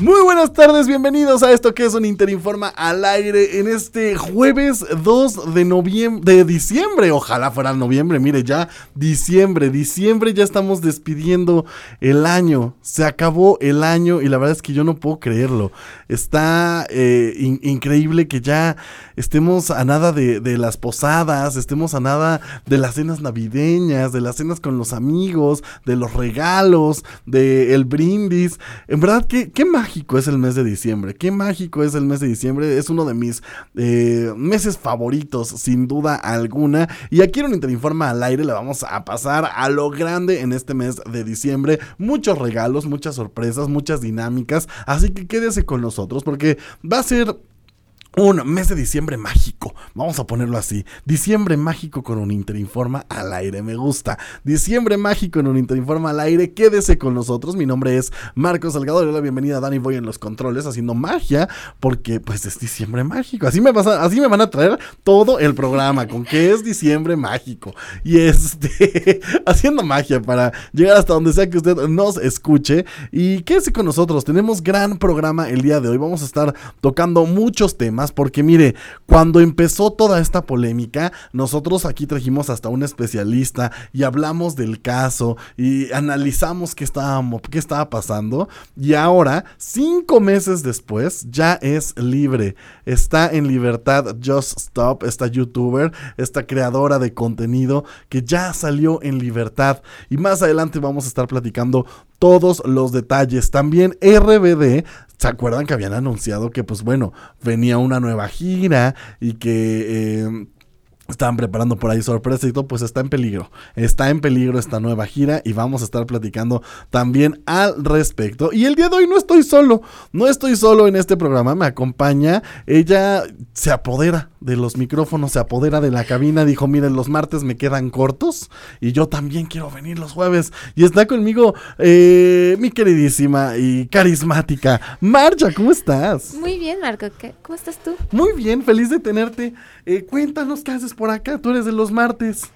Muy buenas tardes, bienvenidos a esto que es un Interinforma al aire en este jueves 2 de noviembre, de diciembre, ojalá fuera noviembre, mire ya, diciembre, diciembre ya estamos despidiendo el año, se acabó el año y la verdad es que yo no puedo creerlo, está eh, increíble que ya estemos a nada de, de las posadas, estemos a nada de las cenas navideñas, de las cenas con los amigos, de los regalos, del el brindis, en verdad, qué, qué magia mágico es el mes de diciembre. Qué mágico es el mes de diciembre. Es uno de mis eh, meses favoritos, sin duda alguna. Y aquí en Interinforma al aire le vamos a pasar a lo grande en este mes de diciembre. Muchos regalos, muchas sorpresas, muchas dinámicas. Así que quédese con nosotros porque va a ser un mes de diciembre mágico, vamos a ponerlo así. Diciembre mágico con un Interinforma al aire, me gusta. Diciembre mágico en un Interinforma al aire, quédese con nosotros. Mi nombre es Marcos Salgado, le la bienvenida a Dani Voy en los controles haciendo magia, porque pues es diciembre mágico. Así me, pasa, así me van a traer todo el programa, con que es diciembre mágico. Y este, haciendo magia para llegar hasta donde sea que usted nos escuche. Y quédese con nosotros, tenemos gran programa el día de hoy. Vamos a estar tocando muchos temas porque mire, cuando empezó toda esta polémica, nosotros aquí trajimos hasta un especialista y hablamos del caso y analizamos qué, estábamos, qué estaba pasando y ahora, cinco meses después, ya es libre, está en libertad Just Stop, esta youtuber, esta creadora de contenido que ya salió en libertad y más adelante vamos a estar platicando todos los detalles. También RBD ¿Se acuerdan que habían anunciado que, pues bueno, venía una nueva gira y que... Eh, estaban preparando por ahí sorpresa y todo, pues está en peligro. Está en peligro esta nueva gira y vamos a estar platicando también al respecto. Y el día de hoy no estoy solo, no estoy solo en este programa, me acompaña, ella se apodera de los micrófonos, se apodera de la cabina, dijo, miren, los martes me quedan cortos y yo también quiero venir los jueves. Y está conmigo eh, mi queridísima y carismática Marcha, ¿cómo estás? Muy bien, Marco, ¿cómo estás tú? Muy bien, feliz de tenerte. Eh, cuéntanos qué haces por acá, tú eres de los martes.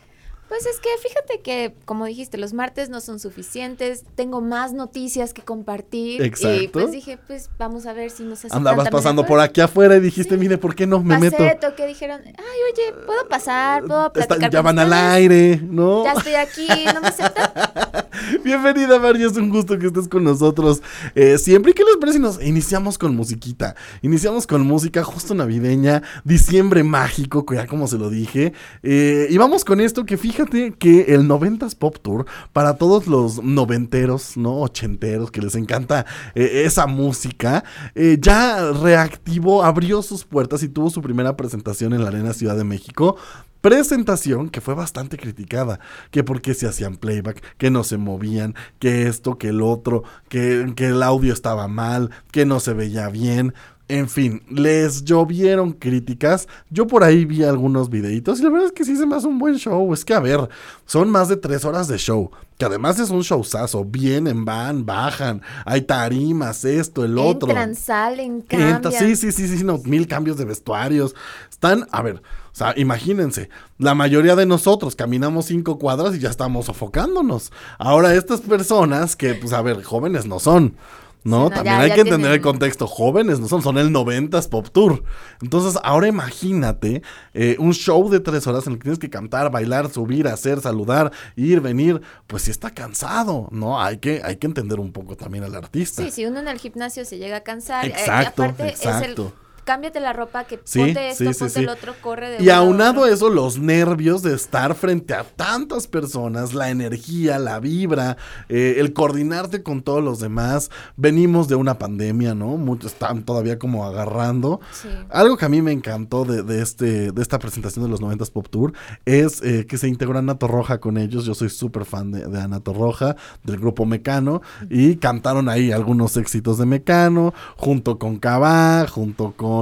Pues es que fíjate que, como dijiste, los martes no son suficientes, tengo más noticias que compartir. Exacto. Y pues dije, pues vamos a ver si nos hace Andabas pasando por aquí afuera y dijiste, mire, ¿por qué no me Pasé, meto? que dijeron, ay, oye, ¿puedo pasar? ¿Puedo platicar Ya van al aire, ¿no? Ya estoy aquí, ¿no me aceptan? Bienvenida, María, es un gusto que estés con nosotros eh, siempre. ¿Y qué les parece si nos iniciamos con musiquita? Iniciamos con música justo navideña, diciembre mágico, ya como se lo dije. Eh, y vamos con esto que fíjate que el 90s Pop Tour, para todos los noventeros, ¿no? Ochenteros, que les encanta eh, esa música, eh, ya reactivó, abrió sus puertas y tuvo su primera presentación en la Arena Ciudad de México presentación que fue bastante criticada, que porque se hacían playback, que no se movían, que esto, que el otro, que, que el audio estaba mal, que no se veía bien. En fin, les llovieron críticas. Yo por ahí vi algunos videitos y la verdad es que sí se me hace un buen show. Es que, a ver, son más de tres horas de show. Que además es un showzazo. Vienen, van, bajan. Hay tarimas, esto, el otro. Entran, salen, cambian. sí, sí, sí, sí, no, mil cambios de vestuarios. Están, a ver, o sea, imagínense, la mayoría de nosotros caminamos cinco cuadras y ya estamos sofocándonos. Ahora estas personas que, pues, a ver, jóvenes no son. ¿No? También hay que entender el contexto. Jóvenes, no son, son el 90s Pop Tour. Entonces, ahora imagínate eh, un show de tres horas en el que tienes que cantar, bailar, subir, hacer, saludar, ir, venir. Pues si está cansado, ¿no? Hay que, hay que entender un poco también al artista. Sí, si uno en el gimnasio se llega a cansar. Exacto, exacto cámbiate la ropa, que ponte esto, ponte el otro, corre de Y aunado a eso, los nervios de estar frente a tantas personas, la energía, la vibra, eh, el coordinarte con todos los demás. Venimos de una pandemia, ¿no? Muchos están todavía como agarrando. Algo que a mí me encantó de, este, de esta presentación de los 90s Pop Tour es eh, que se integró Ana Roja con ellos. Yo soy súper fan de, de Ana Roja, del grupo Mecano, y cantaron ahí algunos éxitos de Mecano, junto con Cabá, junto con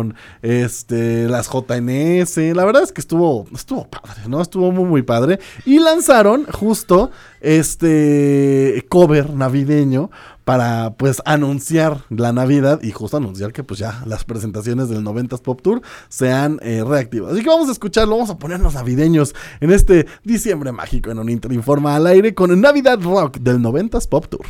Este, las JNS. La verdad es que estuvo, estuvo padre, ¿no? Estuvo muy, muy padre. Y lanzaron justo este cover navideño para pues anunciar la Navidad y justo anunciar que pues ya las presentaciones del 90s Pop Tour sean eh, reactivas. Así que vamos a escucharlo, vamos a ponernos navideños en este diciembre mágico en un Interinforma al aire con Navidad Rock del 90s Pop Tour.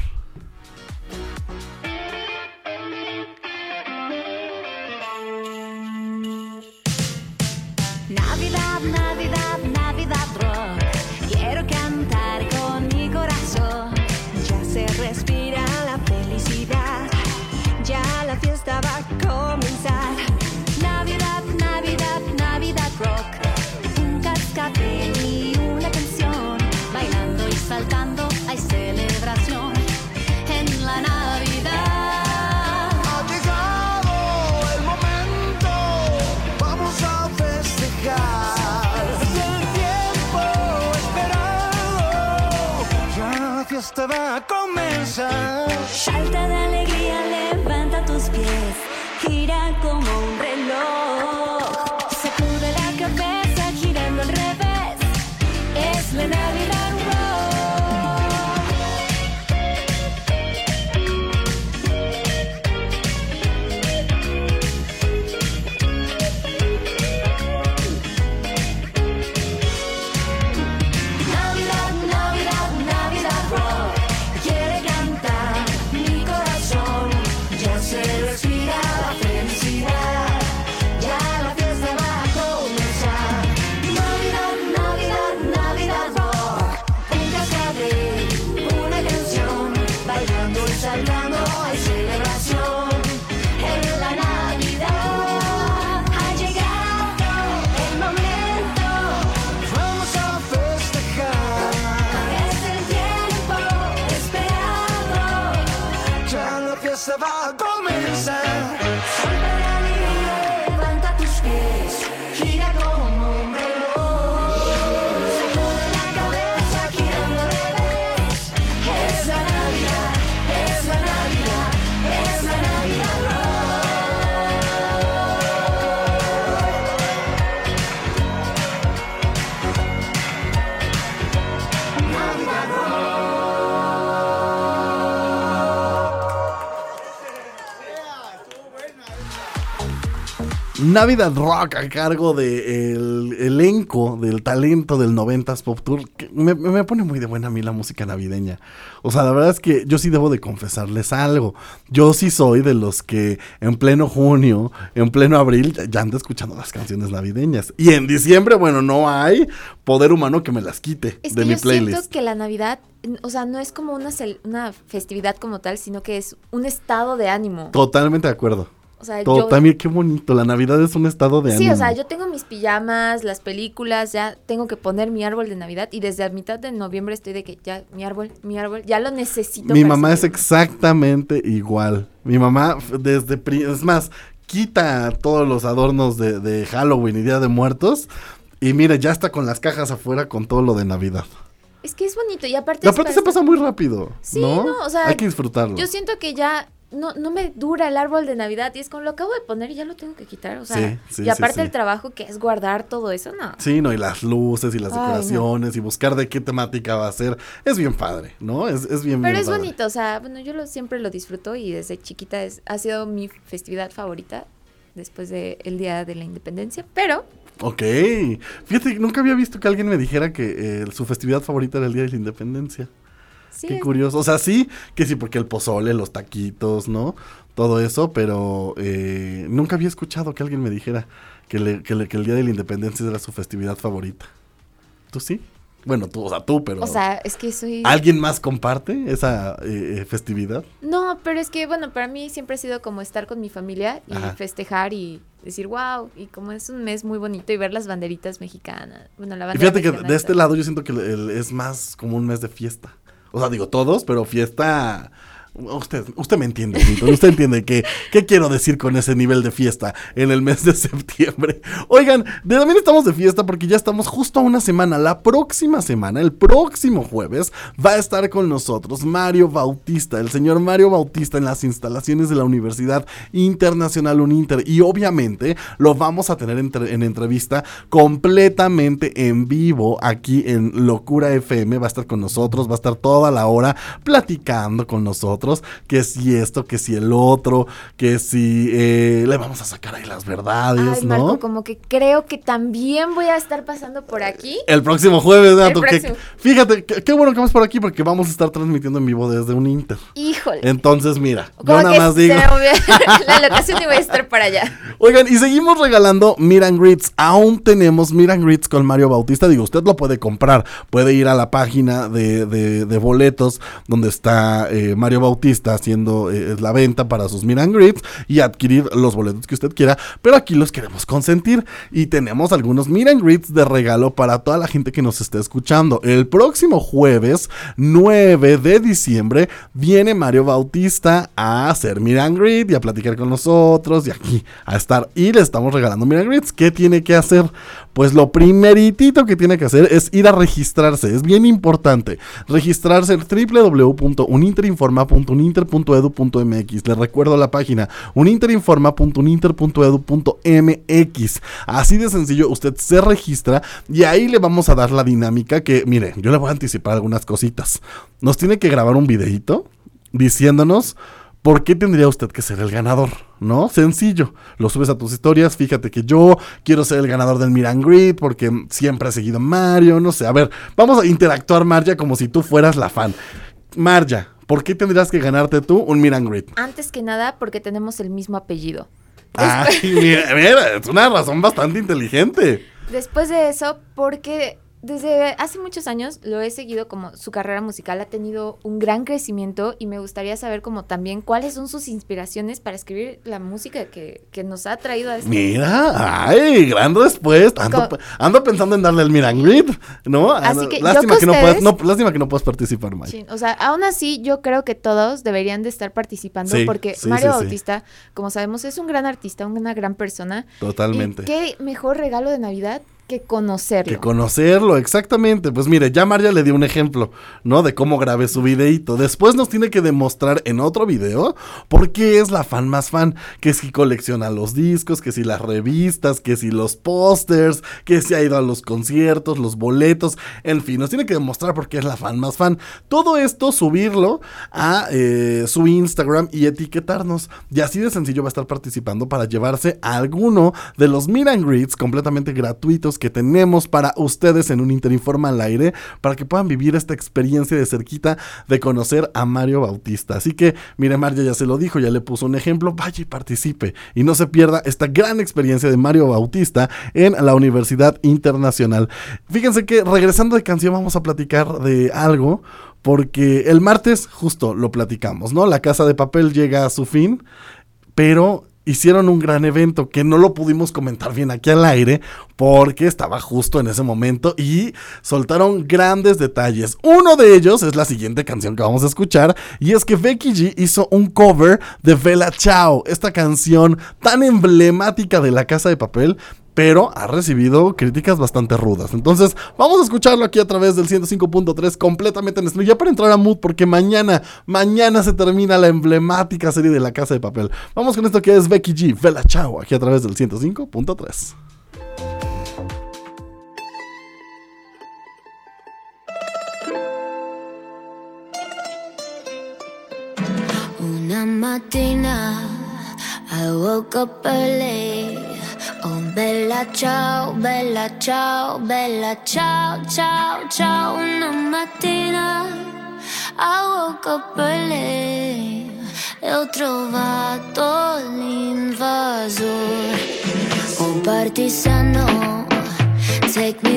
Fiesta va a comenzar. Salta de alegría, levanta tus pies, gira como un reloj. Navidad Rock a cargo del elenco del talento del 90s Pop Tour. me, pone muy de buena a mí la música navideña. O sea, la verdad es que yo sí debo de confesarles algo. Yo sí soy de los que en pleno junio, en pleno abril, ya ando escuchando las canciones navideñas. Y en diciembre, bueno, no hay poder humano que me las quite de mi playlist. Siento que la Navidad o sea, no es como una, una festividad como tal, sino que es un estado de ánimo. Totalmente de acuerdo. O sea, Todo, también qué bonito, la Navidad es un estado de ánimo. Sí, o sea, yo tengo mis pijamas, las películas, ya tengo que poner mi árbol de Navidad y desde a mitad de noviembre estoy de que ya mi árbol, mi árbol, ya lo necesito. Mi mamá es exactamente igual. Mi mamá desde, es más, quita todos los adornos de, de Halloween y Día de Muertos y mira, ya está con las cajas afuera con todo lo de Navidad. Es que es bonito y aparte... Y aparte se pasa muy rápido. Sí, ¿no? o sea... Hay que disfrutarlo. Yo siento que ya no, no me dura el árbol de Navidad y es como lo acabo de poner y ya lo tengo que quitar, o sea, y aparte el trabajo que es guardar todo eso, no. Sí, no, y las luces y las decoraciones y buscar de qué temática va a ser, es bien padre, ¿no? Es, es bien Pero es bonito, o sea, bueno, yo lo, siempre lo disfruto y desde chiquita es, ha sido mi festividad favorita después del Día de la Independencia, pero... Ok, fíjate, nunca había visto que alguien me dijera que eh, su festividad favorita era el Día de la Independencia. Qué curioso. O sea, sí, que sí, porque el pozole, los taquitos, ¿no? Todo eso, pero eh, nunca había escuchado que alguien me dijera que, el Día de la Independencia era su festividad favorita. ¿Tú sí? Bueno, tú, o sea, tú, pero... O sea, es que soy... ¿Alguien más comparte esa eh, eh, festividad? No, pero es que, bueno, para mí siempre ha sido como estar con mi familia y festejar y decir, wow, y como es un mes muy bonito y ver las banderitas mexicanas. Bueno, la bandera Fíjate que de este lado yo siento que es más como un mes de fiesta. O sea, digo todos, pero fiesta Usted, usted me entiende, usted entiende que, qué quiero decir con ese nivel de fiesta en el mes de septiembre. Oigan, también estamos de fiesta porque ya estamos justo a una semana. La próxima semana, el próximo jueves, va a estar con nosotros Mario Bautista, el señor Mario Bautista en las instalaciones de la Universidad Internacional Uninter. Y obviamente lo vamos a tener en entrevista completamente en vivo aquí en Locura FM. Va a estar con nosotros, va a estar toda la hora platicando con nosotros. Que si esto, que si el otro, que si eh, le vamos a sacar ahí las verdades, Ay, ¿no? Marco, como que creo que también voy a estar pasando por aquí. El próximo jueves, Nato, que- próximo. fíjate, qué bueno que vas por aquí porque vamos a estar transmitiendo en vivo desde un Inter. Híjole. Entonces, mira, yo Como nada que más digo. la locación y voy a estar para allá. Oigan, y seguimos regalando Miran Grits. Aún tenemos Miran Grits con Mario Bautista. Digo, usted lo puede comprar. Puede ir a la página de, de- de boletos donde está eh, Mario Bautista haciendo eh, la venta para sus Miran Grits y adquirir los boletos que usted quiera. Pero aquí los queremos consentir y tenemos algunos Miran Grits de regalo para toda la gente que nos esté escuchando. El próximo jueves 9 de diciembre viene Mario Bautista a hacer Miran Grid y a platicar con nosotros y aquí a estar y le estamos regalando Miran Grids. ¿Qué tiene que hacer? Pues lo primeritito que tiene que hacer es ir a registrarse. Es bien importante. Registrarse en www.uninterinforma.uninter.edu.mx. Les recuerdo la página uninterinforma.uninter.edu.mx. Así de sencillo, usted se registra y ahí le vamos a dar la dinámica que, mire, yo le voy a anticipar algunas cositas. Nos tiene que grabar un videito diciéndonos por qué tendría usted que ser el ganador, ¿no? Sencillo. Lo subes a tus historias, fíjate que yo quiero ser el ganador del Miran Grid porque siempre he seguido a Mario, no sé. A ver, vamos a interactuar, Marja, como si tú fueras la fan. Marja, ¿por qué tendrías que ganarte tú un Grid? Antes que nada, porque tenemos el mismo apellido. Ay, mira, mira, es una razón bastante inteligente. Después de eso, porque desde hace muchos años lo he seguido como su carrera musical ha tenido un gran crecimiento y me gustaría saber como también cuáles son sus inspiraciones para escribir la música que, que nos ha traído a este Mira, ay, gran respuesta. Ando, Co- ando pensando en darle el Miran Grid, ¿no? Así que yo lástima, que que no ustedes- puedas, no, lástima que no puedas participar, Mike. Sí, o sea, aún así yo creo que todos deberían de estar participando Sí, porque sí, Mario. Bautista, como sabemos, es un gran artista, una gran persona. Totalmente. Y qué mejor regalo de Navidad que conocerlo. Que conocerlo, exactamente. Pues mire, ya María le dio un ejemplo, ¿no? De cómo grabé su videíto. Después nos tiene que demostrar en otro video por qué es la fan más fan. Que si colecciona los discos, que si las revistas, que si los pósters, que si ha ido a los conciertos, los boletos, en fin, nos tiene que demostrar por qué es la fan más fan. Todo esto subirlo a eh, su Instagram y etiquetarnos. Y así de sencillo va a estar participando para llevarse a alguno de los Meet and Greets completamente gratuitos que tenemos para ustedes en un Interinforma al aire, para que puedan vivir esta experiencia de cerquita de conocer a Mario Bautista. Así que, mire, María ya se lo dijo, ya le puso un ejemplo, vaya y participe y no se pierda esta gran experiencia de Mario Bautista en la Universidad Internacional. Fíjense que regresando de canción vamos a platicar de algo. Porque el martes justo lo platicamos, ¿no? La casa de papel llega a su fin, pero hicieron un gran evento que no lo pudimos comentar bien aquí al aire porque estaba justo en ese momento y soltaron grandes detalles. Uno de ellos es la siguiente canción que vamos a escuchar y es que Becky G hizo un cover de Bella Ciao, esta canción tan emblemática de la casa de papel pero ha recibido críticas bastante rudas. Entonces, vamos a escucharlo aquí a través del 105.3 completamente en estéreo. Ya para entrar a mood, porque mañana, mañana se termina la emblemática serie de La Casa de Papel. Vamos con esto que es Becky G, Vela Chao, aquí a través del 105.3. Una mattina I woke up early. Ciao, bella ciao, bella ciao, ciao, ciao. Una mattina I woke up early. E ho trovato l'invasor. Oh, partigiano, take me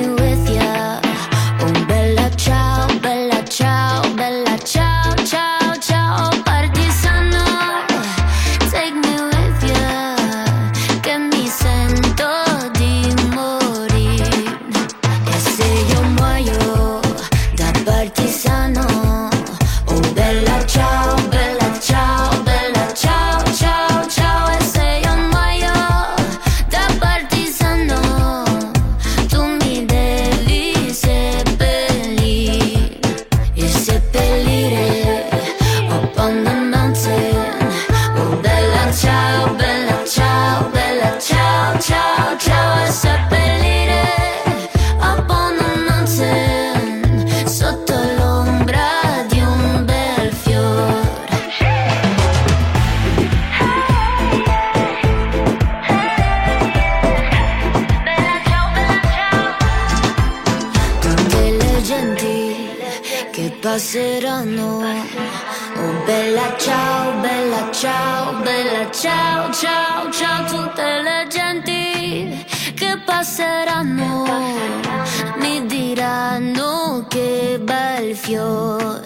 bel fior.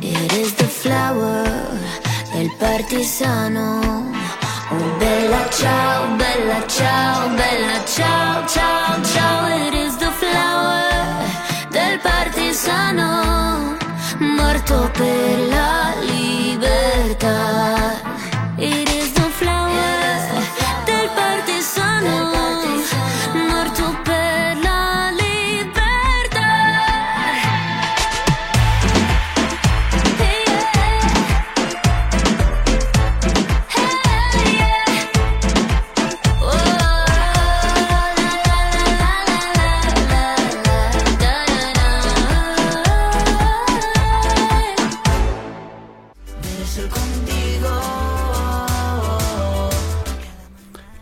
Is the flower del partigiano. Oh bella ciao, bella ciao, bella ciao, ciao, ciao. Is the flower del partigiano. Morto per la libertà.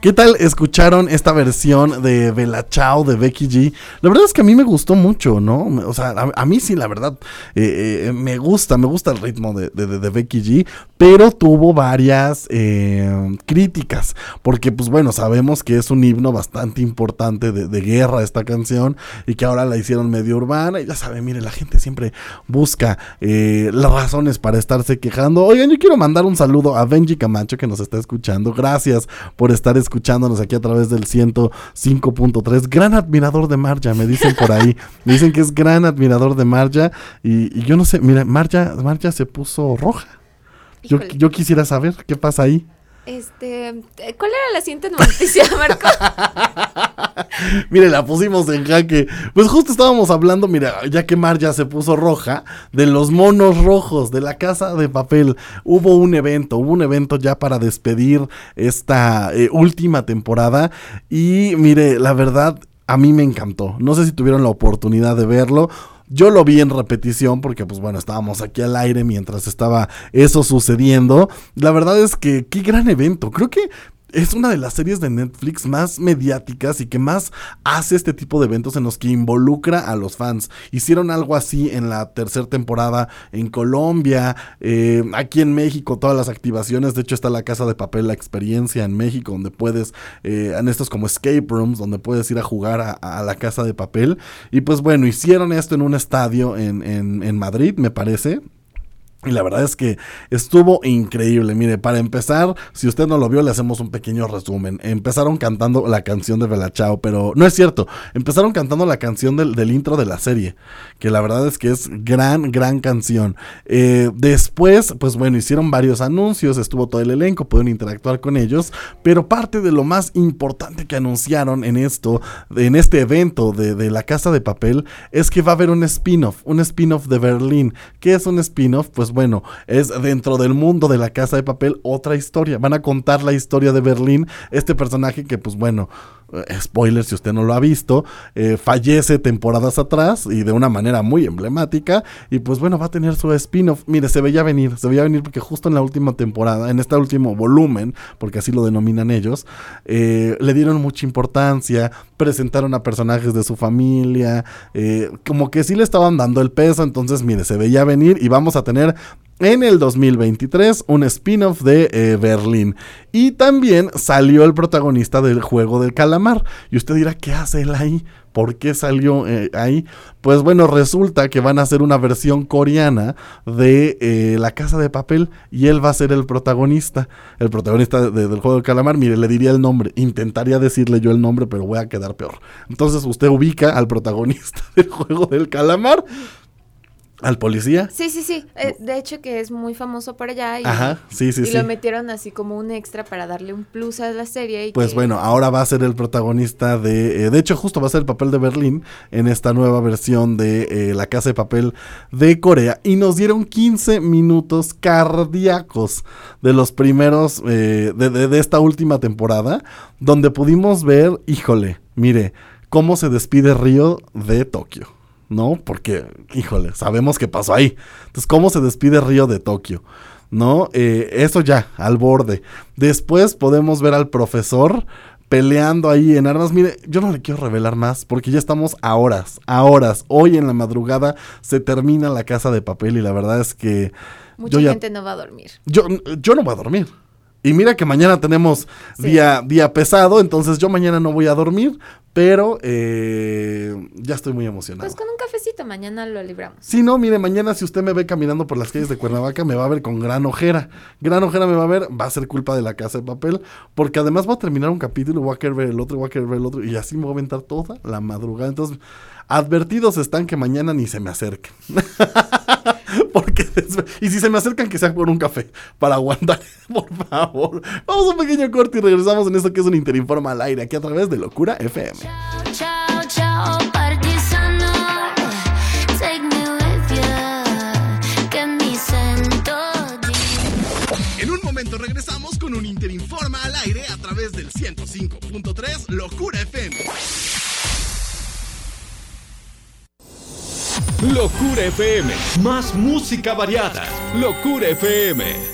¿Qué tal escucharon esta versión de Bella Ciao de Becky G? La verdad es que a mí me gustó mucho, ¿no? O sea, a, mí sí, la verdad, eh, eh, me gusta, me gusta el ritmo de, Becky G, pero tuvo varias eh, críticas, porque pues bueno, sabemos que es un himno bastante importante de, de guerra esta canción y que ahora la hicieron medio urbana y ya saben, mire, la gente siempre busca las razones para estarse quejando. Oigan, yo quiero mandar un saludo a Benji Camacho que nos está escuchando. Gracias por estar escuchándonos aquí a través del 105.3. Gran admirador de Marja, me dicen por ahí. Me dicen que es gran admirador de Marja y, y yo no sé, mira, Marja, Marja se puso roja. Yo, yo quisiera saber qué pasa ahí. Este, ¿cuál era la siguiente noticia, Marco? Mire, la pusimos en jaque. Pues justo estábamos hablando, mira, ya que Mar ya se puso roja, de los monos rojos de la casa de papel. Hubo un evento, hubo un evento ya para despedir esta eh, última temporada. Y mire, la verdad, a mí me encantó. No sé si tuvieron la oportunidad de verlo. Yo lo vi en repetición porque, pues bueno, estábamos aquí al aire mientras estaba eso sucediendo. La verdad es que qué gran evento. Creo que es una de las series de Netflix más mediáticas y que más hace este tipo de eventos en los que involucra a los fans. Hicieron algo así en la tercera temporada en Colombia, eh, aquí en México, todas las activaciones. De hecho, está la Casa de Papel, la experiencia en México, donde puedes, eh, en estos como escape rooms, donde puedes ir a jugar a, a la Casa de Papel. Y pues bueno, hicieron esto en un estadio en, en, en Madrid, me parece. Y la verdad es que estuvo increíble. Mire, para empezar, si usted no lo vio, le hacemos un pequeño resumen. Empezaron cantando la canción de Bella Ciao, pero no es cierto. Empezaron cantando la canción del, del intro de la serie, que la verdad es que es gran, gran canción. Eh, después, pues bueno, hicieron varios anuncios, estuvo todo el elenco, pudieron interactuar con ellos, pero parte de lo más importante que anunciaron en esto, en este evento de, de la Casa de Papel, es que va a haber un spin-off, un spin-off de Berlín. ¿Qué es un spin-off? Pues bueno, es dentro del mundo de la Casa de Papel otra historia. Van a contar la historia de Berlín, este personaje que pues bueno, spoiler si usted no lo ha visto, eh, fallece temporadas atrás y de una manera muy emblemática y pues bueno, va a tener su spin-off. Mire, se veía venir, se veía venir porque justo en la última temporada, en este último volumen, porque así lo denominan ellos, eh, le dieron mucha importancia, presentaron a personajes de su familia, eh, como que sí le estaban dando el peso, entonces mire, se veía venir y vamos a tener en el 2023 un spin-off de eh, Berlín. Y también salió el protagonista del juego del calamar. Y usted dirá, ¿qué hace él ahí? ¿Por qué salió eh, ahí? Pues bueno, resulta que van a hacer una versión coreana de eh, La Casa de Papel y él va a ser el protagonista. El protagonista de- del juego del calamar, mire, le diría el nombre. Intentaría decirle yo el nombre, pero voy a quedar peor. Entonces usted ubica al protagonista del juego del calamar, al policía. Sí, sí, sí. eh, de hecho que es muy famoso por allá y, Ajá, sí, sí, y sí. lo metieron así como un extra para darle un plus a la serie. Y Pues que- bueno, ahora va a ser el protagonista de... eh, de hecho, justo va a ser el papel de Berlín en esta nueva versión de eh, La Casa de Papel de Corea. Y nos dieron 15 minutos cardíacos de los primeros... eh, de, de- de esta última temporada, donde pudimos ver, híjole, mire, cómo se despide Río de Tokio. ¿No? Porque, híjole, sabemos qué pasó ahí. Entonces, ¿cómo se despide Río de Tokio? ¿no? Eh, eso ya, al borde. Después podemos ver al profesor peleando ahí en armas. Mire, yo no le quiero revelar más porque ya estamos a horas, a horas. Hoy en la madrugada se termina la casa de papel y la verdad es que Mucha yo ya gente no va a dormir. yo, yo no voy a dormir. Y mira que mañana tenemos Sí. día, día pesado, entonces yo mañana no voy a dormir, pero eh, ya estoy muy emocionado. Pues con un cafecito mañana lo libramos. Si no, mire, mañana si usted me ve caminando por las calles de Cuernavaca, me va a ver con gran ojera. Gran ojera me va a ver, va a ser culpa de la casa de papel, porque además voy a terminar un capítulo, voy a querer ver el otro, voy a querer ver el otro, y así me voy a aventar toda la madrugada. Entonces, advertidos están que mañana ni se me acerquen. Porque y si se me acercan que sea por un café para aguantar, por favor. Vamos a un pequeño corte y regresamos en esto que es un Interinforma al aire aquí a través de Locura FM. En un momento regresamos con un Interinforma al aire a través del 105.3 Locura FM. Locura FM. Más música variada. Locura FM.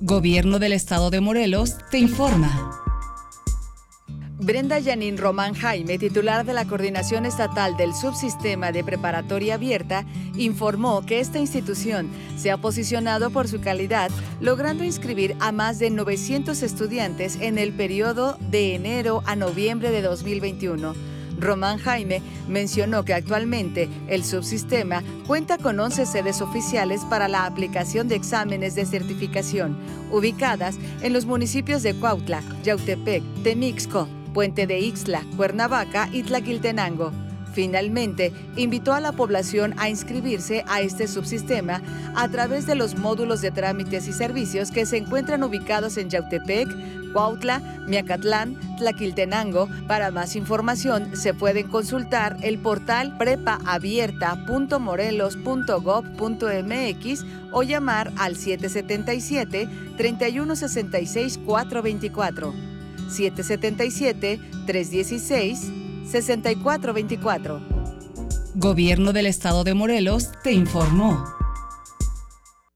Gobierno del Estado de Morelos te informa. Brenda Yanin Román Jaime, titular de la Coordinación Estatal del Subsistema de Preparatoria Abierta, informó que esta institución se ha posicionado por su calidad, logrando inscribir a más de 900 estudiantes en el periodo de enero a noviembre de 2021. Román Jaime mencionó que actualmente el subsistema cuenta con 11 sedes oficiales para la aplicación de exámenes de certificación, ubicadas en los municipios de Cuautla, Yautepec, Temixco, Puente de Ixtla, Cuernavaca y Tlaquiltenango. Finalmente, invitó a la población a inscribirse a este subsistema a través de los módulos de trámites y servicios que se encuentran ubicados en Yautepec, Cuautla, Miacatlán, Tlaquiltenango. Para más información se pueden consultar el portal prepaabierta.morelos.gov.mx o llamar al 777 3166 424. 777-316-6424. Gobierno del Estado de Morelos te informó.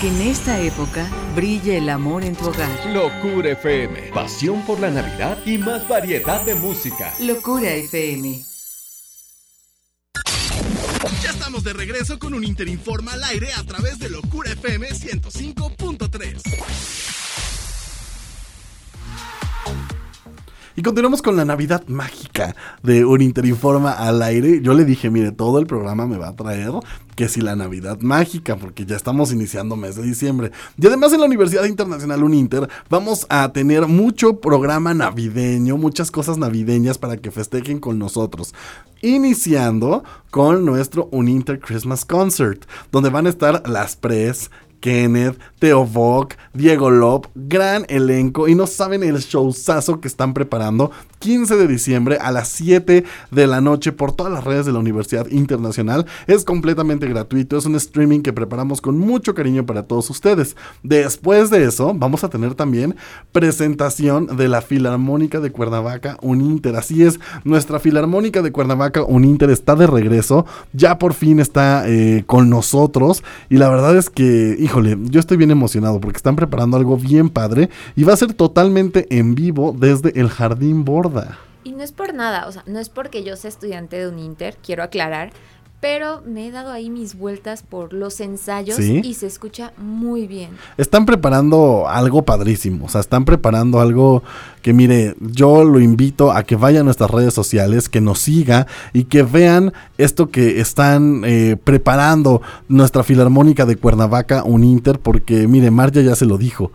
Que en esta época brille el amor en tu hogar. Locura FM. Pasión por la Navidad y más variedad de música. Locura FM. Ya estamos de regreso con un Interinforma al aire a través de Locura FM 105.3. Y continuamos con la Navidad mágica de un Interinforma al aire. Yo le dije, mire, todo el programa me va a traer que si la Navidad mágica, porque ya estamos iniciando mes de diciembre. Y además en la Universidad Internacional Uninter vamos a tener mucho programa navideño, muchas cosas navideñas para que festejen con nosotros. Iniciando con nuestro Uninter Christmas Concert, donde van a estar las pres, Kenneth, Theo Vogt, Diego Lop, gran elenco y no saben el showzazo que están preparando 15 de diciembre a las 7 de la noche por todas las redes de la Universidad Internacional. Es completamente gratuito, es un streaming que preparamos con mucho cariño para todos ustedes. Después de eso, vamos a tener también presentación de la Filarmónica de Cuernavaca Uninter. Así es, nuestra Filarmónica de Cuernavaca Uninter está de regreso, ya por fin está eh, con nosotros y la verdad es que, híjole, yo estoy bien emocionado porque están preparando algo bien padre y va a ser totalmente en vivo desde el Jardín Borda. Y no es por nada, o sea, no es porque yo sea estudiante de un Inter, quiero aclarar, pero me he dado ahí mis vueltas por los ensayos ¿Sí? y se escucha muy bien. Están preparando algo padrísimo, o sea, están preparando algo que mire, yo lo invito a que vaya a nuestras redes sociales, que nos siga y que vean esto que están eh, preparando nuestra Filarmónica de Cuernavaca, un Inter, porque mire, Marja ya se lo dijo,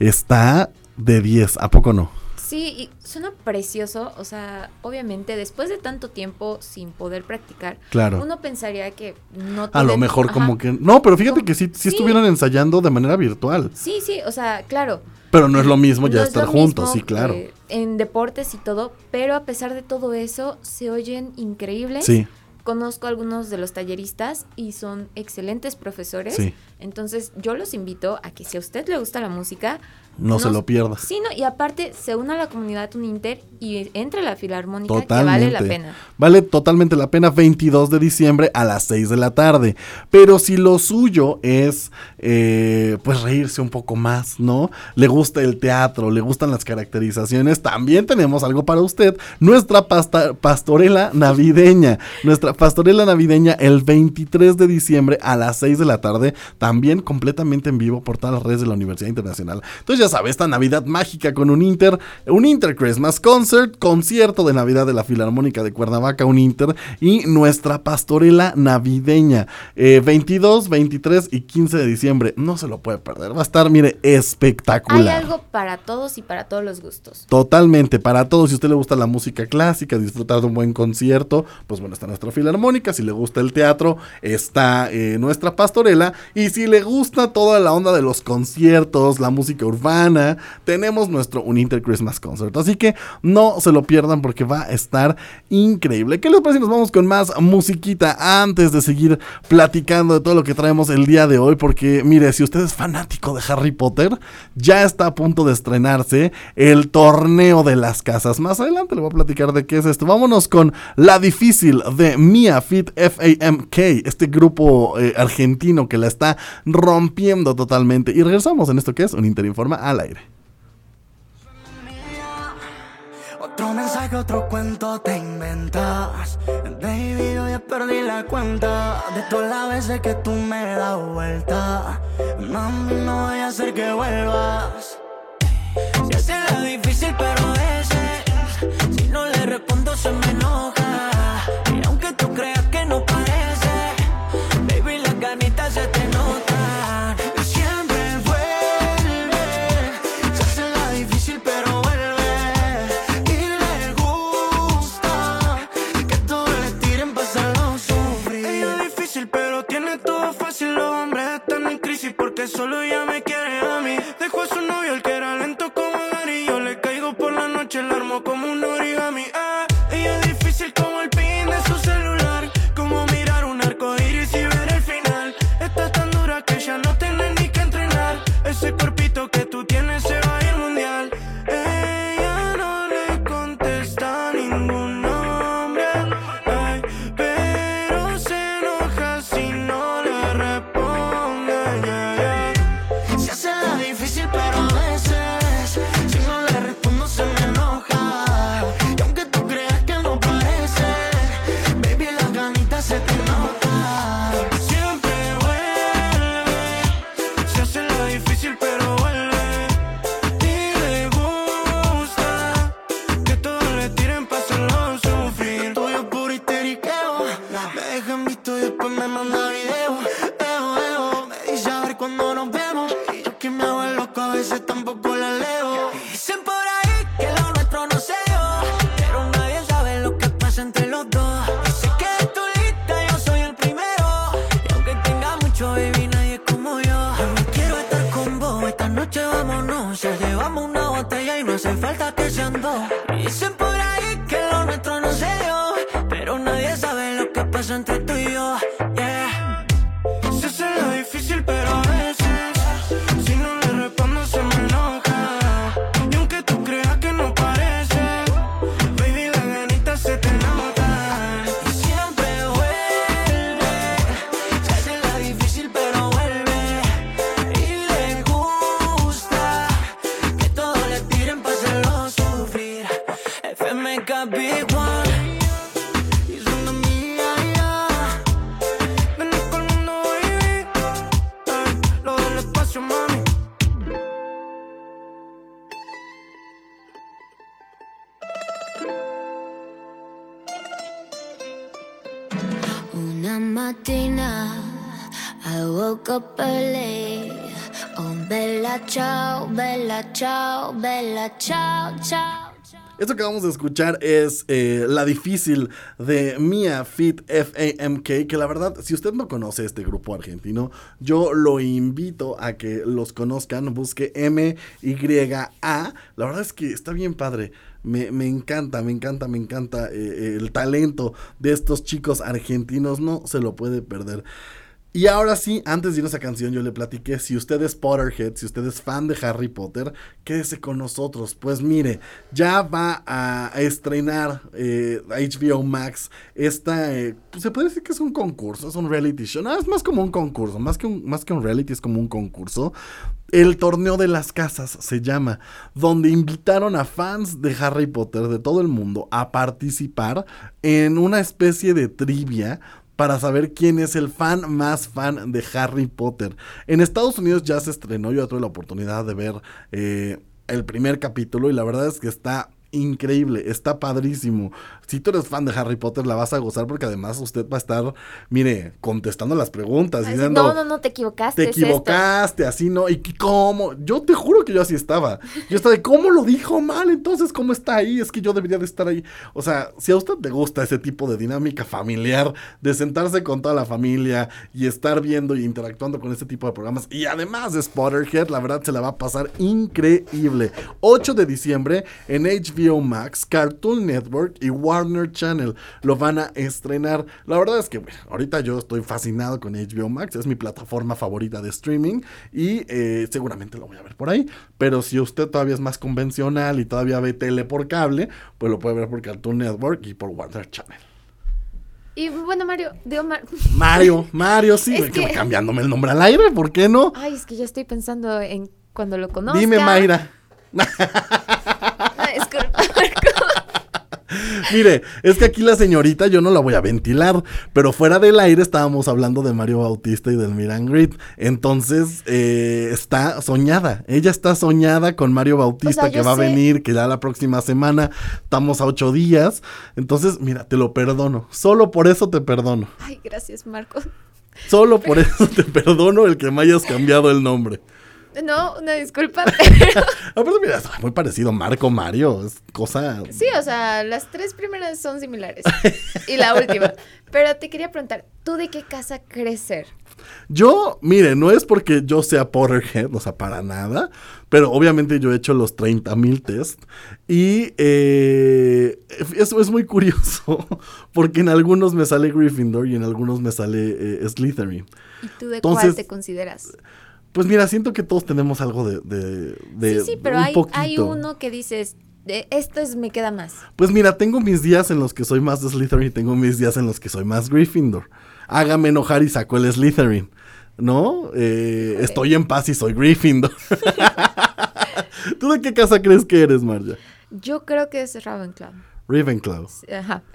está de 10, ¿a poco no? Sí, y suena precioso, o sea, obviamente después de tanto tiempo sin poder practicar, Claro. uno pensaría que no A lo mejor ajá. como que... No, pero fíjate Como- que sí, sí sí. estuvieron ensayando de manera virtual, Sí, sí, o sea, claro. pero no es lo mismo ya no estar juntos, sí, claro. eh, en deportes y todo, pero a pesar de todo eso, se oyen increíbles. Sí. Conozco a algunos de los talleristas y son excelentes profesores. Sí. Entonces, yo los invito a que si a usted le gusta la música, No se lo pierda. Sí, no, y aparte se una a la comunidad Uninter y entre a la filarmónica Totalmente. que vale la pena. Vale totalmente la pena 22 de diciembre a las 6 de la tarde. Pero si lo suyo es eh, pues reírse un poco más, ¿no? Le gusta el teatro, le gustan las caracterizaciones, también tenemos algo para usted. Nuestra pasta- pastorela navideña. Nuestra pastorela navideña el 23 de diciembre a las 6 de la tarde. También completamente en vivo por todas las redes de la Universidad Internacional. Entonces ya sabes, esta Navidad mágica con un Inter, un Inter Christmas Concert, concierto de Navidad de la Filarmónica de Cuernavaca, un Inter, y nuestra pastorela navideña, eh, 22, 23 y 15 de diciembre. No se lo puede perder, va a estar, mire, espectacular. Hay algo para todos y para todos los gustos. Totalmente, para todos. Si a usted le gusta la música clásica, disfrutar de un buen concierto, pues bueno, está nuestra filarmónica. Si le gusta el teatro, está eh, nuestra pastorela. Y si le gusta toda la onda de los conciertos, la música urbana, tenemos nuestro Uninter Christmas Concert. Así que no se lo pierdan porque va a estar increíble. ¿Qué les parece nos vamos con más musiquita antes de seguir platicando de todo lo que traemos el día de hoy? Porque mire, si usted es fanático de Harry Potter, ya está a punto de estrenarse el torneo de las casas. Más adelante le voy a platicar de qué es esto. Vámonos con La Difícil de Mia Fit FAMK, este grupo eh, argentino que la está rompiendo totalmente. Y regresamos en esto que es un Interinforma al aire. Otro mensaje, otro cuento te inventas. Baby, yo ya perdí la cuenta de todas las veces que tú me das vuelta. Mami, no voy a hacer que vuelvas. Se hace la difícil, pero a veces, si no le respondo, se me enoja. Y aunque tú creas que no parece, baby, las ganitas se te porque solo ella me quiere a mí. Dejó a su novio, el Esto que vamos a escuchar es eh, La Difícil de Mia Fit FAMK, que la verdad, si usted no conoce este grupo argentino, yo lo invito a que los conozcan, busque M-Y-A. La verdad es que está bien padre. Me, me encanta, me encanta, me encanta eh, el talento de estos chicos argentinos, no se lo puede perder. Y ahora sí, antes de ir a canción, yo le platiqué, si usted es Potterhead, si usted es fan de Harry Potter, quédese con nosotros. Pues mire, ya va a, estrenar eh, HBO Max esta, eh, pues se puede decir que es un concurso, es un reality show. No, es más como un concurso, más que más que un reality, es como un concurso. El torneo de las casas se llama, donde invitaron a fans de Harry Potter de todo el mundo a participar en una especie de trivia para saber quién es el fan más fan de Harry Potter. En Estados Unidos ya se estrenó, yo tuve la oportunidad de ver eh, el primer capítulo y la verdad es que está increíble, está padrísimo. Si tú eres fan de Harry Potter, la vas a gozar porque además usted va a estar, mire, contestando las preguntas. Diciendo, no, no, no, te equivocaste. te es equivocaste, así no. ¿Y cómo? Yo te juro que yo así estaba. Yo estaba de, ¿cómo lo dijo mal? Entonces, ¿cómo está ahí? Es que yo debería de estar ahí. O sea, si a usted le gusta ese tipo de dinámica familiar, de sentarse con toda la familia y estar viendo y interactuando con este tipo de programas, y además de Spotterhead, la verdad se la va a pasar increíble. 8 de diciembre en HBO Max, Cartoon Network y Warner Channel lo van a estrenar. La verdad es que bueno, ahorita yo estoy fascinado con HBO Max, es mi plataforma favorita de streaming y eh, seguramente lo voy a ver por ahí. Pero si usted todavía es más convencional y todavía ve tele por cable, pues lo puede ver por Cartoon Network y por Warner Channel. Y bueno, Mario, digo, Mar- Mario, Mario, sí, Es que- cambiándome el nombre al aire, ¿por qué no? Ay, es que ya estoy pensando en cuando lo conozca. Dime, Mayra. Ay, disculpa, Mire, es que aquí la señorita yo no la voy a ventilar, pero fuera del aire estábamos hablando de Mario Bautista y del Miran Grid. Entonces, eh, está soñada. Ella está soñada con Mario Bautista O sea, que va a venir, que ya la próxima semana estamos a ocho días. Entonces, mira, te lo perdono. Solo por eso te perdono. Ay, gracias, Marcos. Solo por eso te perdono el que me hayas cambiado el nombre. No, una disculpa. Aparte, mira, es muy parecido Marco Mario. Es cosa. Sí, o sea, las tres primeras son similares. Y la última. Pero te quería preguntar, ¿tú de qué casa crees ser? Yo, mire, no es porque yo sea Potterhead, o sea, para nada, pero obviamente yo he hecho los 30 mil test y eh, eso es muy curioso, porque en algunos me sale Gryffindor y en algunos me sale eh, Slytherin. ¿Y tú de Entonces, cuál te consideras? Pues mira, siento que todos tenemos algo de... de, de- sí, sí, pero un hay, uno que dices, esto es, me queda más. Pues mira, tengo mis días en los que soy más de Slytherin y tengo mis días en los que soy más Gryffindor. Hágame enojar y saco el Slytherin. ¿No? Eh, estoy en paz y soy Gryffindor. ¿Tú de qué casa crees que eres, Marja? Yo creo que es Ravenclaw. Ravenclaw. Ajá.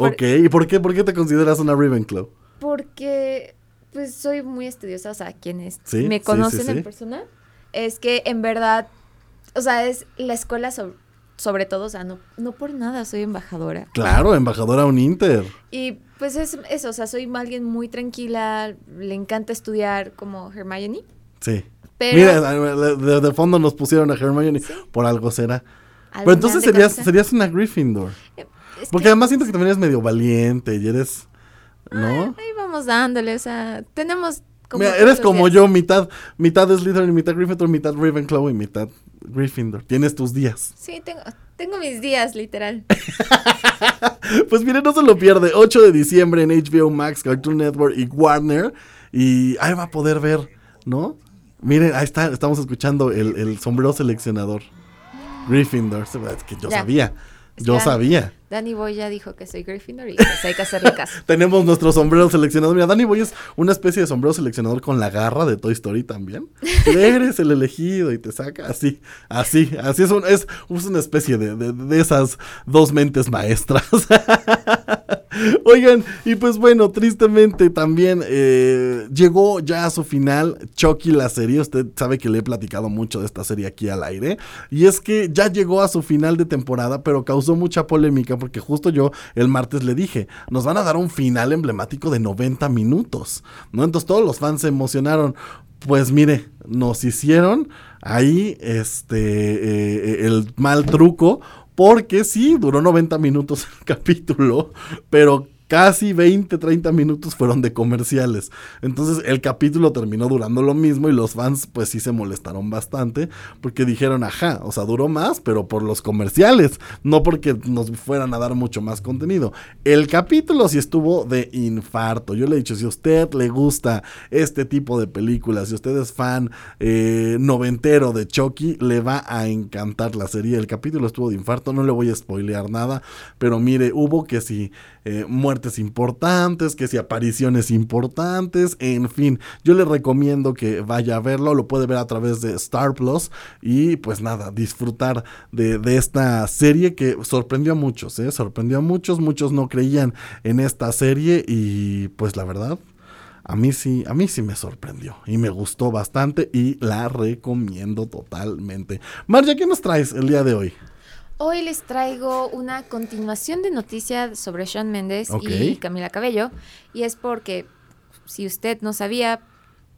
Ok, ¿y por qué, por qué te consideras una Ravenclaw? Porque, pues, soy muy estudiosa, o sea, quienes Sí, me conocen sí. en persona, es que en verdad, o sea, es la escuela so- sobre todo, o sea, no, no por nada soy embajadora. Claro, embajadora Uninter. Y pues es eso, o sea, soy alguien muy tranquila, le encanta estudiar como Hermione. Sí. Pero- Mira, de, de fondo nos pusieron a Hermione. Por algo será. Pero entonces serías, serías una Gryffindor. Es Porque que- además siento que también eres medio valiente y eres... ¿No? Ahí vamos dándole, o sea, tenemos como... Mira, eres como días. yo, mitad, mitad Slytherin, mitad Gryffindor, mitad Ravenclaw y mitad Gryffindor. Tienes tus días. Sí, tengo, tengo mis días, literal. Pues mire, no se lo pierde. 8 de diciembre en HBO Max, Cartoon Network y Warner. Y ahí va a poder ver, ¿no? Miren, ahí está, estamos escuchando el, el sombrero seleccionador. Gryffindor. Es que yo Ya. sabía. Yo sabía. Danny Boy ya dijo que soy Gryffindor y pues hay que hacerle caso. Tenemos nuestro sombrero seleccionador. Mira, Danny Boy es una especie de sombrero seleccionador con la garra de Toy Story también. Eres el elegido y te saca así, así, así es, un- es, una especie de, de- de esas dos mentes maestras. Oigan, y pues bueno, tristemente también eh, llegó ya a su final Chucky la serie. Usted sabe que le he platicado mucho de esta serie aquí al aire. Y es que ya llegó a su final de temporada, pero causó mucha polémica porque justo yo el martes le dije, nos van a dar un final emblemático de 90 minutos. ¿No? Entonces todos los fans se emocionaron. Pues mire, nos hicieron ahí este eh, el mal truco porque sí, duró 90 minutos el capítulo, pero casi 20, 30 minutos fueron de comerciales. Entonces el capítulo terminó durando lo mismo y los fans pues sí se molestaron bastante porque dijeron, ajá, o sea, duró más, pero por los comerciales, no porque nos fueran a dar mucho más contenido. El capítulo sí estuvo de infarto. Yo le he dicho, si a usted le gusta este tipo de películas, si usted es fan eh, noventero de Chucky, le va a encantar la serie. El capítulo estuvo de infarto, no le voy a spoilear nada, pero mire, hubo que si eh, importantes, que si apariciones importantes, en fin, yo le recomiendo que vaya a verlo, lo puede ver a través de Star Plus y pues nada, disfrutar de, de esta serie que sorprendió a muchos, ¿eh? sorprendió a muchos, muchos no creían en esta serie y pues la verdad a mí sí, a mí sí me sorprendió y me gustó bastante y la recomiendo totalmente. Marja, ¿qué nos traes el día de hoy? Hoy les traigo una continuación de noticias sobre Sean Méndez y Camila Cabello. Y es porque, si usted no sabía,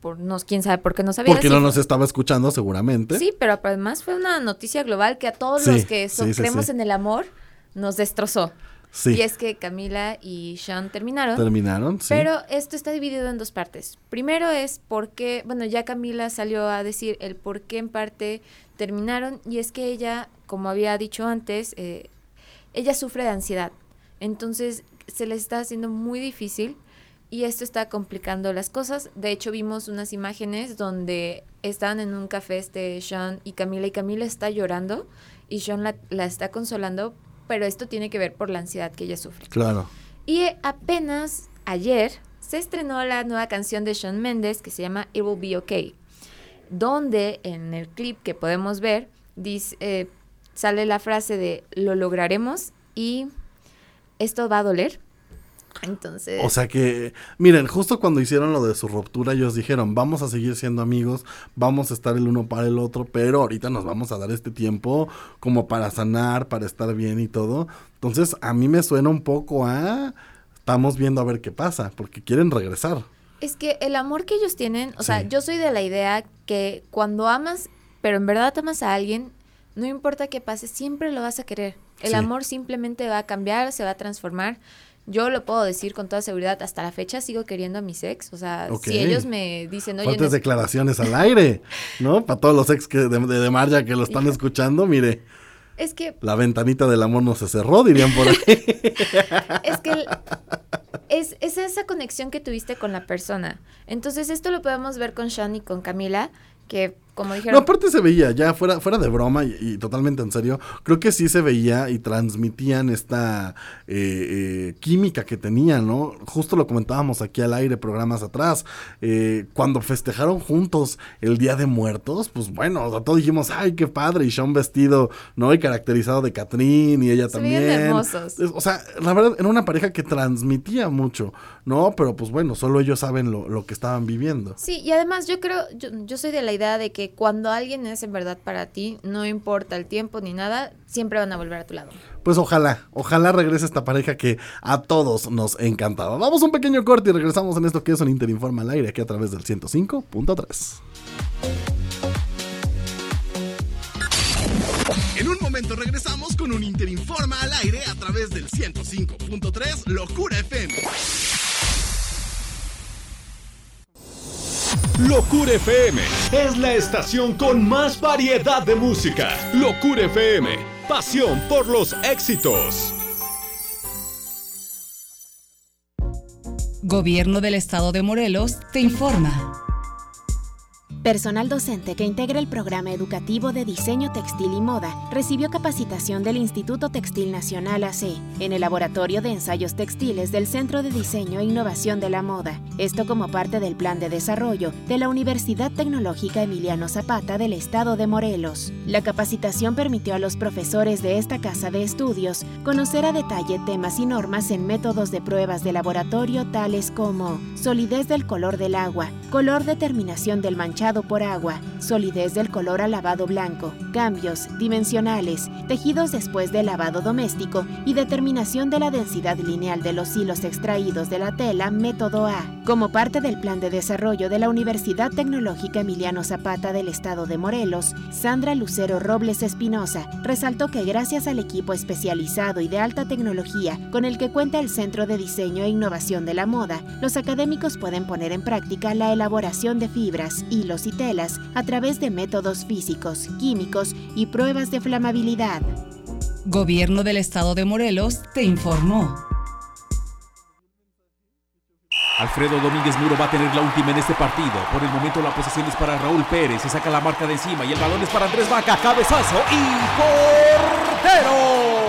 por no, quién sabe por qué no sabía. Porque no nos estaba escuchando seguramente. Sí, pero además fue una noticia global que a todos Sí, los que so- sí, sí, creemos en el amor nos destrozó. Sí. Y es que Camila y Sean terminaron. Terminaron, sí. Pero esto está dividido en dos partes. Primero es porque, bueno, ya Camila salió a decir el por qué en parte terminaron y es que ella, como había dicho antes, eh, ella sufre de ansiedad. Entonces se le está haciendo muy difícil y esto está complicando las cosas. De hecho, vimos unas imágenes donde estaban en un café este Sean y Camila y Camila está llorando y Sean la, la está consolando, pero esto tiene que ver por la ansiedad que ella sufre. Claro. Y apenas ayer se estrenó la nueva canción de Shawn Mendes que se llama It Will Be Okay, donde en el clip que podemos ver dice, eh, sale la frase de lo lograremos y esto va a doler. Entonces, O sea que, miren, justo cuando hicieron lo de su ruptura, ellos dijeron, vamos a seguir siendo amigos, vamos a estar el uno para el otro, pero ahorita nos vamos a dar este tiempo como para sanar, para estar bien y todo. Entonces, a mí me suena un poco a, estamos viendo a ver qué pasa, porque quieren regresar. Es que el amor que ellos tienen, o sea, yo soy de la idea que cuando amas, pero en verdad amas a alguien, no importa qué pase, siempre lo vas a querer. El Sí. amor simplemente va a cambiar, se va a transformar. Yo lo puedo decir con toda seguridad, hasta la fecha sigo queriendo a mis ex. O sea, si ellos me dicen, oye, Fuertes neces- declaraciones al aire, ¿no? Para todos los ex que de, de, de Marja que lo están escuchando, mire, es que, la ventanita del amor no se cerró, dirían por ahí. es que el- es, es esa conexión que tuviste con la persona. Entonces, esto lo podemos ver con Sean y con Camila, que como dijeron... No, aparte se veía, ya fuera, fuera de broma y, y totalmente en serio, creo que sí se veía y transmitían esta eh, eh, química que tenían, ¿no? Justo lo comentábamos aquí al aire programas atrás, eh, cuando festejaron juntos el Día de Muertos, pues bueno, o sea, todos dijimos, ay, qué padre, y Sean vestido, ¿no? Y caracterizado de Catherine y ella Se también. hermosos. O sea, la verdad, era una pareja que transmitía mucho, ¿no? Pero pues bueno, solo ellos saben lo, lo que estaban viviendo. Sí, y además yo creo, yo, yo soy de la idea de que cuando alguien es en verdad para ti, no importa el tiempo ni nada, siempre van a volver a tu lado. Pues ojalá, ojalá regrese esta pareja que a todos nos encantaba. Vamos a un pequeño corte y regresamos en esto que es un Interinforma al aire aquí a través del 105.3. En un momento regresamos con un Interinforma al aire a través del 105.3 Locura FM. Locura FM es la estación con más variedad de música. Locura FM, pasión por los éxitos. Gobierno del Estado de Morelos te informa. Personal docente que integra el programa educativo de diseño textil y moda recibió capacitación del Instituto Textil Nacional AC en el Laboratorio de Ensayos Textiles del Centro de Diseño e Innovación de la Moda. Esto como parte del plan de desarrollo de la Universidad Tecnológica Emiliano Zapata del Estado de Morelos. La capacitación permitió a los profesores de esta casa de estudios conocer a detalle temas y normas en métodos de pruebas de laboratorio tales como solidez del color del agua, color determinación del manchado por agua, solidez del color al lavado blanco, cambios dimensionales, tejidos después del lavado doméstico y determinación de la densidad lineal de los hilos extraídos de la tela método A. Como parte del plan de desarrollo de la Universidad Tecnológica Emiliano Zapata del Estado de Morelos, Sandra Lucero Robles Espinosa resaltó que gracias al equipo especializado y de alta tecnología con el que cuenta el Centro de Diseño e Innovación de la Moda, los académicos pueden poner en práctica la elaboración de fibras, hilos y telas a través de métodos físicos, químicos y pruebas de flamabilidad. Gobierno del Estado de Morelos te informó. Alfredo Domínguez Muro va a tener la última en este partido. Por el momento la posesión es para Raúl Pérez. Se saca la marca de encima y el balón es para Andrés Vaca. Cabezazo y portero.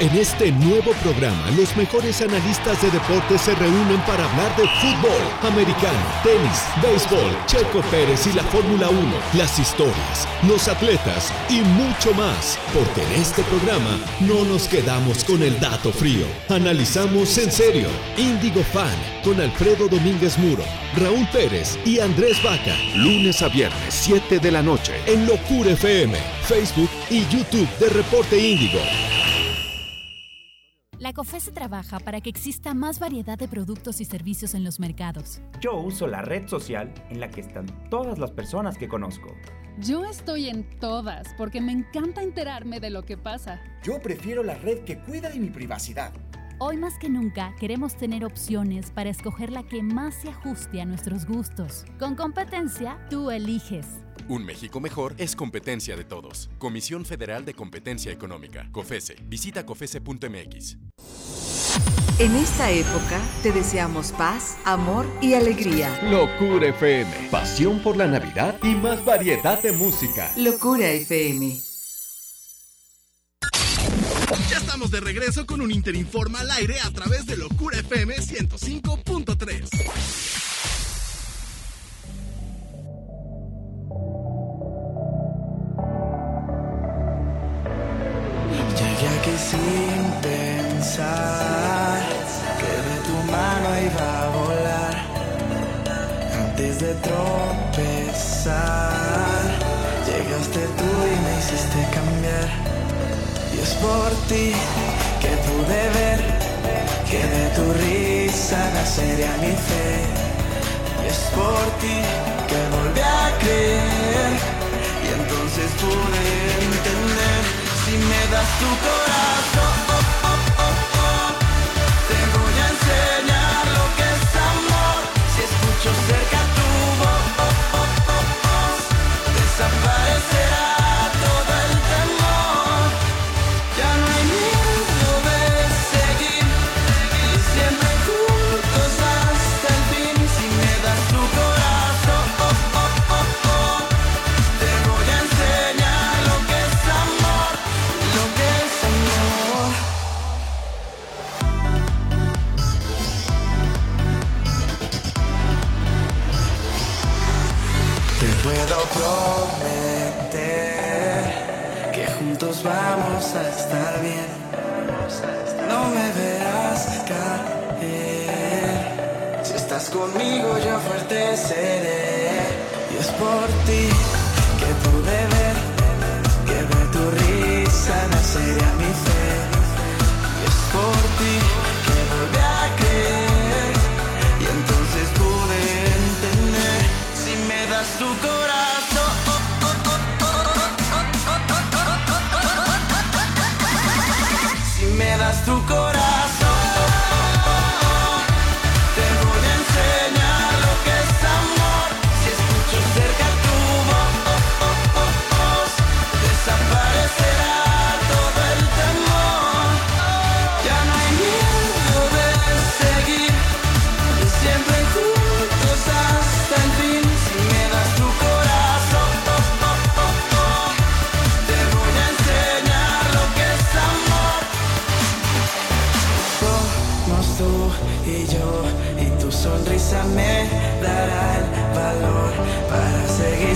En este nuevo programa, los mejores analistas de deportes se reúnen para hablar de fútbol, americano, tenis, béisbol, Checo Pérez y la Fórmula 1, las historias, los atletas y mucho más. Porque en este programa no nos quedamos con el dato frío. Analizamos en serio. Índigo Fan con Alfredo Domínguez Muro, Raúl Pérez y Andrés Vaca. Lunes a viernes, 7 de la noche, en Locura FM, Facebook y YouTube de Reporte Índigo. La COFESE trabaja para que exista más variedad de productos y servicios en los mercados. Yo uso la red social en la que están todas las personas que conozco. Yo estoy en todas porque me encanta enterarme de lo que pasa. Yo prefiero la red que cuida de mi privacidad. Hoy más que nunca queremos tener opciones para escoger la que más se ajuste a nuestros gustos. Con competencia, tú eliges. Un México mejor es competencia de todos. Comisión Federal de Competencia Económica. COFESE. Visita COFESE.mx. En esta época te deseamos paz, amor y alegría. Locura FM. Pasión por la Navidad y más variedad de música. Locura FM. Ya estamos de regreso con un Interinforma al aire a través de Locura FM 105.3. sin pensar que de tu mano iba a volar antes de tropezar. Llegaste tú y me hiciste cambiar. Y es por ti que pude ver que de tu risa nacería mi fe. Y es por ti que volví a creer. Y entonces pude entender si me das tu corazón.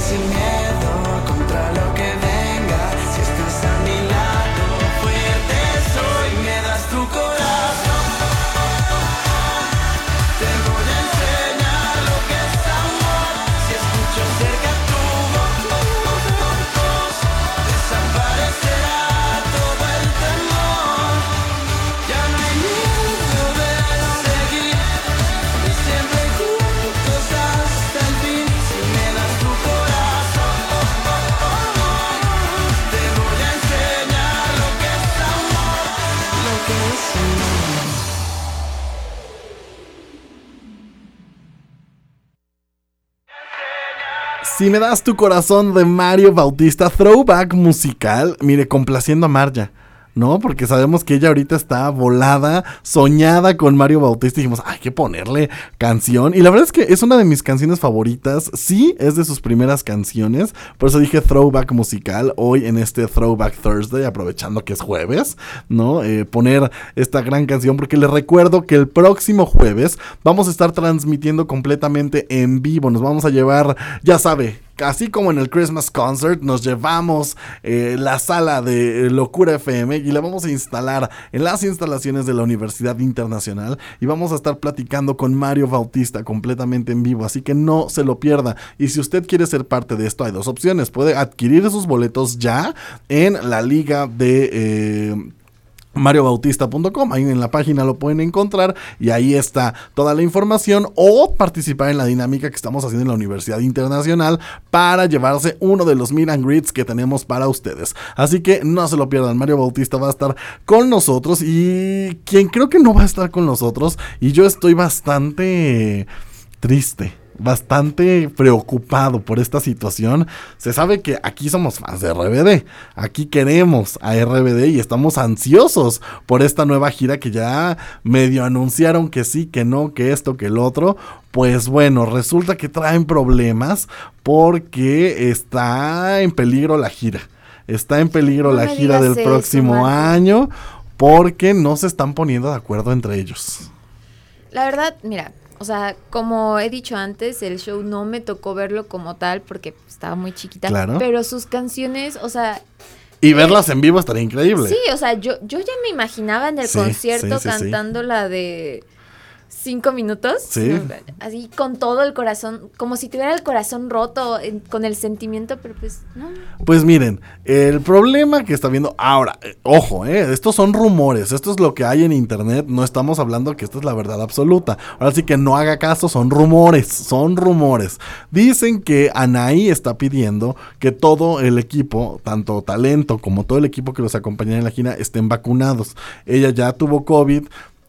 Seguir me das tu corazón de Mario Bautista, throwback musical, mire, complaciendo a Marja. ¿No? Porque sabemos que ella ahorita está volada, soñada con Mario Bautista. Y dijimos, hay que ponerle canción. Y la verdad es que es una de mis canciones favoritas. Sí, es de sus primeras canciones. Por eso dije throwback musical hoy en este Throwback Thursday, aprovechando que es jueves, ¿no? Eh, poner esta gran canción porque les recuerdo que el próximo jueves vamos a estar transmitiendo completamente en vivo. Nos vamos a llevar, ya sabe, Así como en el Christmas Concert, nos llevamos eh, la sala de Locura FM y la vamos a instalar en las instalaciones de la Universidad Internacional y vamos a estar platicando con Mario Bautista completamente en vivo, así que no se lo pierda. Y si usted quiere ser parte de esto, hay dos opciones. Puede adquirir sus boletos ya en la liga de... Eh, mariobautista.com, ahí en la página lo pueden encontrar y ahí está toda la información o participar en la dinámica que estamos haciendo en la Universidad Internacional para llevarse uno de los meet and greets que tenemos para ustedes. Así que no se lo pierdan, Mario Bautista va a estar con nosotros y quien creo que no va a estar con nosotros y yo estoy bastante triste bastante preocupado por esta situación. Se sabe que aquí somos fans de RBD. Aquí queremos a RBD y estamos ansiosos por esta nueva gira que ya medio anunciaron que sí, que no, que esto, que el otro. Pues bueno, resulta que traen problemas porque está en peligro la gira. Está en peligro No la gira del eso, próximo año porque no se están poniendo de acuerdo entre ellos. La verdad, mira, o sea, como he dicho antes, el show no me tocó verlo como tal porque estaba muy chiquita. Claro. Pero sus canciones, o sea, Y verlas en vivo estaría increíble. sí, o sea, yo, yo ya me imaginaba en el Sí, concierto sí, sí, sí. cantando la de cinco minutos. Sí. Así con todo el corazón, como si tuviera el corazón roto con el sentimiento, pero pues no. Pues miren, el problema que está viendo ahora, eh, ojo, eh, estos son rumores, esto es lo que hay en internet, no estamos hablando que esta es la verdad absoluta. Ahora sí que no haga caso, son rumores, son rumores. Dicen que Anaí está pidiendo que todo el equipo, tanto talento como todo el equipo que los acompaña en la gira, estén vacunados. Ella ya tuvo COVID,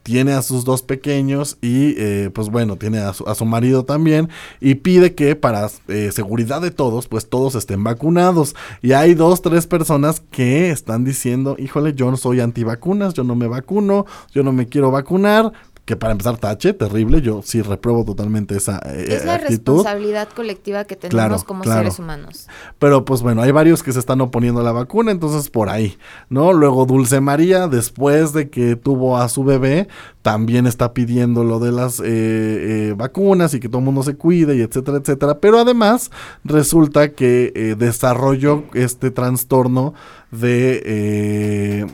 tiene a sus dos pequeños y eh, pues bueno, tiene a su, a su marido también y pide que para eh, seguridad de todos, pues todos estén vacunados. Y hay dos, tres personas que están diciendo, híjole, yo no soy antivacunas, yo no me vacuno, yo no me quiero vacunar. Que para empezar, tache, terrible, yo sí repruebo totalmente esa eh, Es la actitud. responsabilidad colectiva que tenemos Claro, como claro. seres humanos. Pero pues bueno, hay varios que se están oponiendo a la vacuna, entonces por ahí, ¿no? Luego Dulce María, después de que tuvo a su bebé, también está pidiendo lo de las eh, eh, vacunas y que todo el mundo se cuide y etcétera, etcétera. Pero además resulta que eh, desarrolló este trastorno de...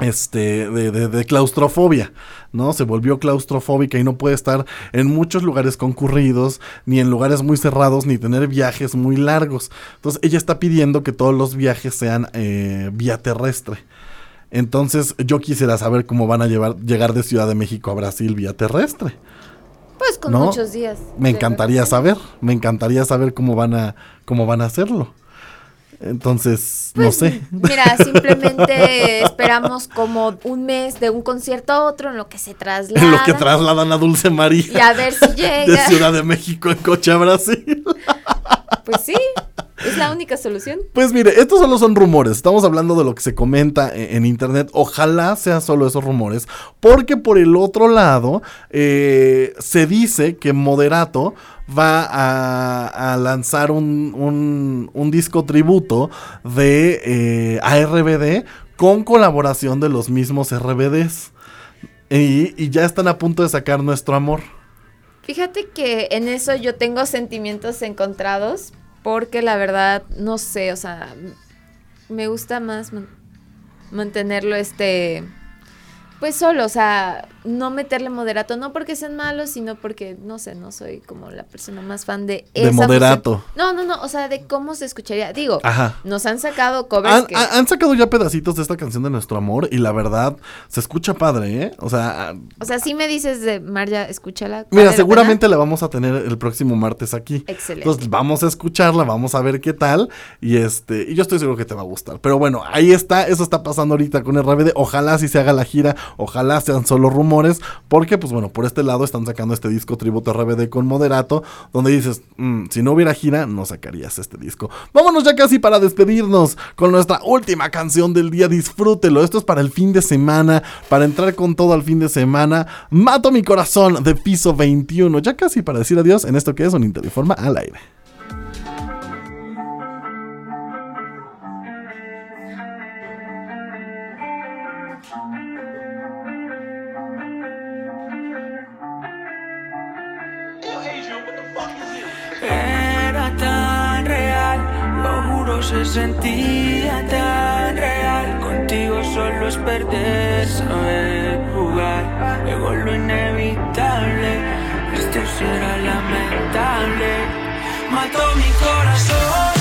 este, de, de- de claustrofobia, ¿no? Se volvió claustrofóbica y no puede estar en muchos lugares concurridos, ni en lugares muy cerrados, ni tener viajes muy largos. Entonces ella está pidiendo que todos los viajes sean eh, vía terrestre. Entonces yo quisiera saber cómo van a llevar, llegar de Ciudad de México a Brasil vía terrestre. Pues con ¿no? muchos días. Me encantaría saber, me encantaría saber cómo van a, cómo van a hacerlo. Entonces, no Pues, sé. Mira, simplemente esperamos como un mes de un concierto a otro en lo que se traslada. En lo que trasladan a Dulce María. Y a ver si De llega. Ciudad de México en coche a Brasil. Pues sí, es la única solución. Pues mire, estos solo son rumores. Estamos hablando de lo que se comenta e- en, internet. Ojalá sean solo esos rumores. Porque por el otro lado, eh, se dice que Moderato va a, a lanzar un, un- un disco tributo de eh, con colaboración de los mismos RBDs. Y, ya están a punto de sacar nuestro amor. Fíjate que en eso yo tengo sentimientos encontrados porque la verdad no sé, o sea, me gusta más man- mantenerlo este pues solo, o sea, no meterle moderato, no porque sean malos, sino porque no sé, no soy como la persona más fan de De esa moderato. fusión. No, no, no, o sea, de cómo se escucharía. Digo, Ajá. nos han sacado covers Han, que han- han sacado ya pedacitos de esta canción de Nuestro Amor y la verdad se escucha padre, ¿eh? O sea, O sea, si me dices de Marja, escúchala. mira, ¿vale la seguramente la vamos a tener el próximo martes aquí. Excelente. Entonces vamos a escucharla, vamos a ver qué tal y este y yo estoy seguro que te va a gustar. Pero bueno, ahí está, eso está pasando ahorita con RBD. Ojalá si se haga la gira, ojalá sean solo rumores, porque pues bueno, por este lado están sacando este disco tributo RBD con Moderato, donde dices, "Mm, si no hubiera gira, no sacarías este disco. Vámonos ya casi para despedirnos con nuestra última canción del día, disfrútelo. Esto es para el fin de semana, para entrar con todo al fin de semana. Mato mi corazón de piso 21, ya casi para decir adiós en esto que es un Interinforma al aire. Se sentía tan real. Contigo solo es perder, saber jugar. Luego lo inevitable, sí era lamentable. Mató mi corazón.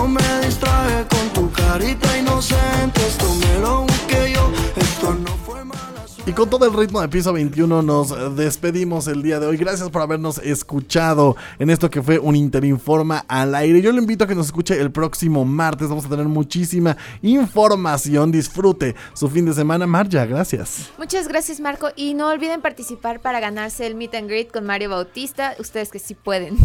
Confieso, me distraje con tu carita inocente. Esto me lo Y con todo el ritmo de piso 21 nos despedimos el día de hoy. Gracias por habernos escuchado en esto que fue un Interinforma al aire. Yo le invito a que nos escuche el próximo martes. Vamos a tener muchísima información. Disfrute su fin de semana. Marja, gracias. Muchas gracias, Marco. Y no olviden participar para ganarse el Meet and Greet con Mario Bautista. Ustedes que sí pueden.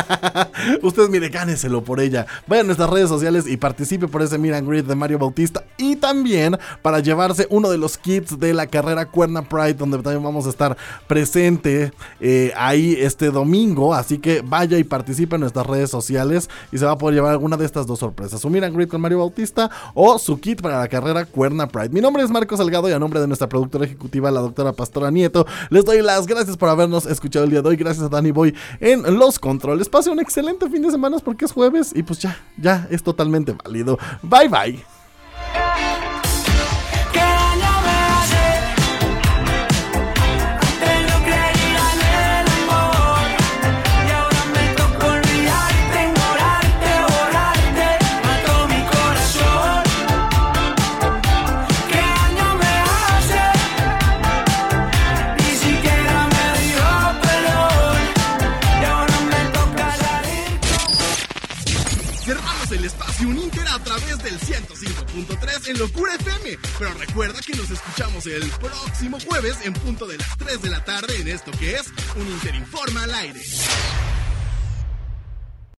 Ustedes, mire, gáneselo por ella. Vayan a nuestras redes sociales y participe por ese Meet and Greet de Mario Bautista. Y también para llevarse uno de los kits de la carrera Cuerna Pride, donde también vamos a estar presente eh, ahí este domingo. Así que vaya y participe en nuestras redes sociales y se va a poder llevar alguna de estas dos sorpresas: su and Greet con Mario Bautista o su kit para la carrera Cuerna Pride. Mi nombre es Marco Salgado y a nombre de nuestra productora ejecutiva, la doctora Pastora Nieto, les doy las gracias por habernos escuchado el día de hoy. Gracias a Danny Boy en los controles. Pase un excelente fin de semana porque es jueves y pues ya, ya es totalmente válido. Bye bye. 105.3 en Locura FM. Pero recuerda que nos escuchamos el próximo jueves en punto de las 3 de la tarde en esto que es un Inter Informa al aire.